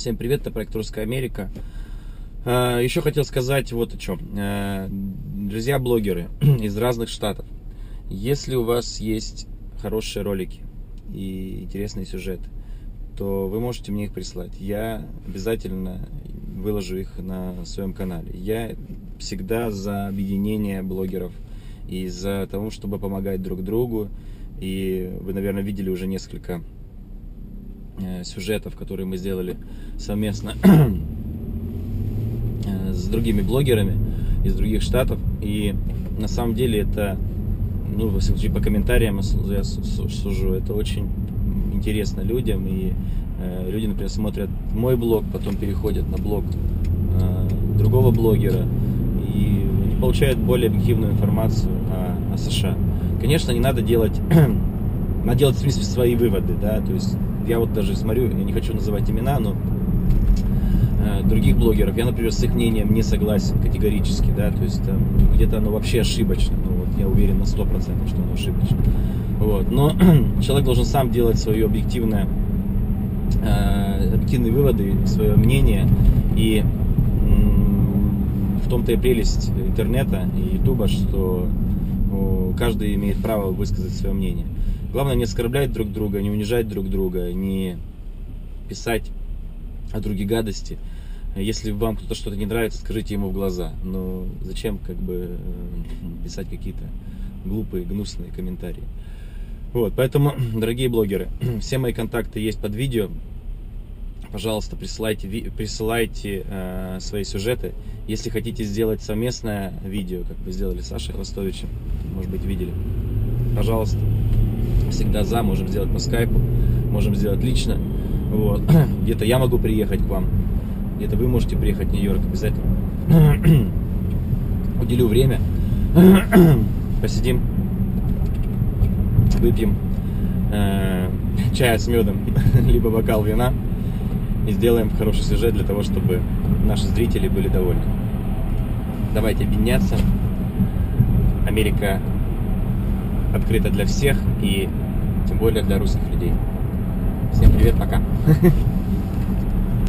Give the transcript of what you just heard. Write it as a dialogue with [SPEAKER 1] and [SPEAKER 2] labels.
[SPEAKER 1] Всем привет, это проект Русская Америка. А, Еще хотел сказать вот о чем. А, Друзья блогеры из разных штатов, если у вас есть хорошие ролики и интересные сюжеты, то вы можете мне их прислать. Я обязательно выложу их на своем канале. Я всегда за объединение блогеров и за того, чтобы помогать друг другу. И вы, наверное, видели уже несколько сюжетов, которые мы сделали совместно э, с другими блогерами из других штатов. И на самом деле это, ну, во всяком случае, по комментариям я сужу, это очень интересно людям. И э, люди, например, смотрят мой блог, потом переходят на блог э, другого блогера и получают более объективную информацию о, о США. Конечно, не надо делать, надо делать в принципе свои выводы, да, то есть я вот даже смотрю, я не хочу называть имена, но э, других блогеров, я, например, с их мнением не согласен категорически, да, то есть там, где-то оно вообще ошибочно, ну вот я уверен на 100%, что оно ошибочно, вот, но человек должен сам делать свое объективное, э, объективные выводы, свое мнение, и в том-то и прелесть интернета и ютуба, что каждый имеет право высказать свое мнение. Главное не оскорблять друг друга, не унижать друг друга, не писать о других гадости. Если вам кто-то что-то не нравится, скажите ему в глаза. Но зачем как бы э, писать какие-то глупые, гнусные комментарии. Вот, поэтому, дорогие блогеры, все мои контакты есть под видео. Пожалуйста, присылайте, присылайте э, свои сюжеты. Если хотите сделать совместное видео, как вы сделали с Сашей Ростовичем, может быть, видели, пожалуйста, всегда за, можем сделать по скайпу, можем сделать лично. Вот. Где-то я могу приехать к вам, где-то вы можете приехать в Нью-Йорк обязательно. Уделю время, посидим, выпьем э, чая с медом, либо бокал вина и сделаем хороший сюжет для того, чтобы наши зрители были довольны. Давайте объединяться. Америка открыта для всех и тем более для русских людей. Всем привет, пока.